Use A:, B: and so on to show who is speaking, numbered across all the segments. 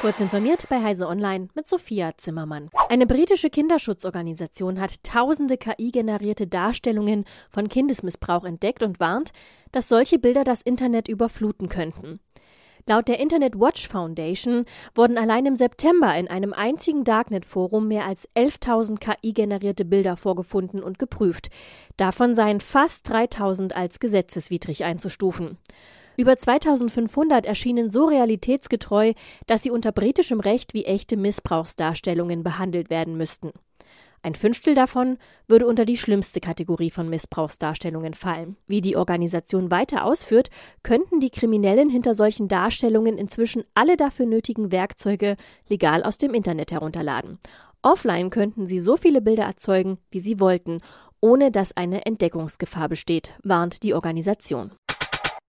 A: Kurz informiert bei Heise Online mit Sophia Zimmermann. Eine britische Kinderschutzorganisation hat tausende KI-generierte Darstellungen von Kindesmissbrauch entdeckt und warnt, dass solche Bilder das Internet überfluten könnten. Laut der Internet Watch Foundation wurden allein im September in einem einzigen Darknet-Forum mehr als 11.000 KI-generierte Bilder vorgefunden und geprüft. Davon seien fast 3.000 als gesetzeswidrig einzustufen. Über 2500 erschienen so realitätsgetreu, dass sie unter britischem Recht wie echte Missbrauchsdarstellungen behandelt werden müssten. Ein Fünftel davon würde unter die schlimmste Kategorie von Missbrauchsdarstellungen fallen. Wie die Organisation weiter ausführt, könnten die Kriminellen hinter solchen Darstellungen inzwischen alle dafür nötigen Werkzeuge legal aus dem Internet herunterladen. Offline könnten sie so viele Bilder erzeugen, wie sie wollten, ohne dass eine Entdeckungsgefahr besteht, warnt die Organisation.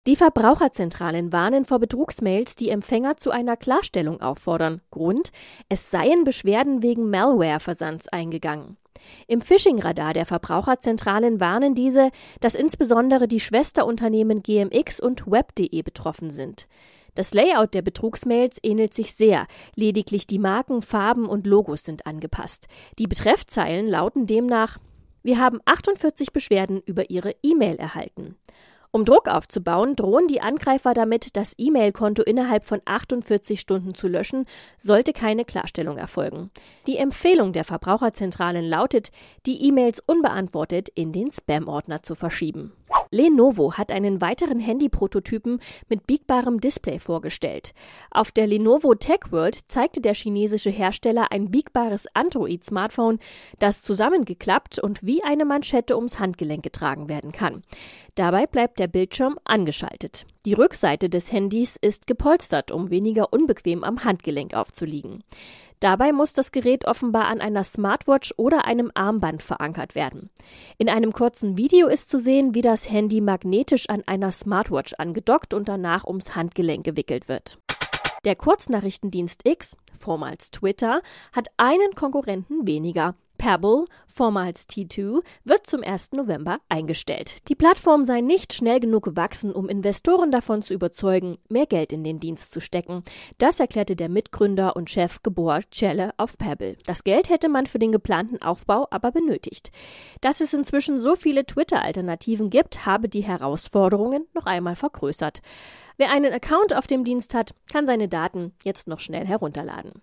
A: Die Verbraucherzentralen warnen vor Betrugsmails, die Empfänger zu einer Klarstellung auffordern. Grund: Es seien Beschwerden wegen Malware-Versands eingegangen. Im Phishing-Radar der Verbraucherzentralen warnen diese, dass insbesondere die Schwesterunternehmen GMX und Web.de betroffen sind. Das Layout der Betrugsmails ähnelt sich sehr, lediglich die Marken, Farben und Logos sind angepasst. Die Betreffzeilen lauten demnach Wir haben 48 Beschwerden über Ihre E-Mail erhalten. Um Druck aufzubauen, drohen die Angreifer damit, das E-Mail-Konto innerhalb von 48 Stunden zu löschen, sollte keine Klarstellung erfolgen. Die Empfehlung der Verbraucherzentralen lautet, die E-Mails unbeantwortet in den Spam-Ordner zu verschieben. Lenovo hat einen weiteren Handy-Prototypen mit biegbarem Display vorgestellt. Auf der Lenovo Tech World zeigte der chinesische Hersteller ein biegbares Android-Smartphone, das zusammengeklappt und wie eine Manschette ums Handgelenk getragen werden kann. Dabei bleibt der Bildschirm angeschaltet. Die Rückseite des Handys ist gepolstert, um weniger unbequem am Handgelenk aufzuliegen. Dabei muss das Gerät offenbar an einer Smartwatch oder einem Armband verankert werden. In einem kurzen Video ist zu sehen, wie das Handy magnetisch an einer Smartwatch angedockt und danach ums Handgelenk gewickelt wird. Der Kurznachrichtendienst X, vormals Twitter, hat einen Konkurrenten weniger. Pebble, vormals T2, wird zum 1. November eingestellt. Die Plattform sei nicht schnell genug gewachsen, um Investoren davon zu überzeugen, mehr Geld in den Dienst zu stecken. Das erklärte der Mitgründer und Chef Gabor Celle auf Pebble. Das Geld hätte man für den geplanten Aufbau aber benötigt. Dass es inzwischen so viele Twitter-Alternativen gibt, habe die Herausforderungen noch einmal vergrößert. Wer einen Account auf dem Dienst hat, kann seine Daten jetzt noch schnell herunterladen.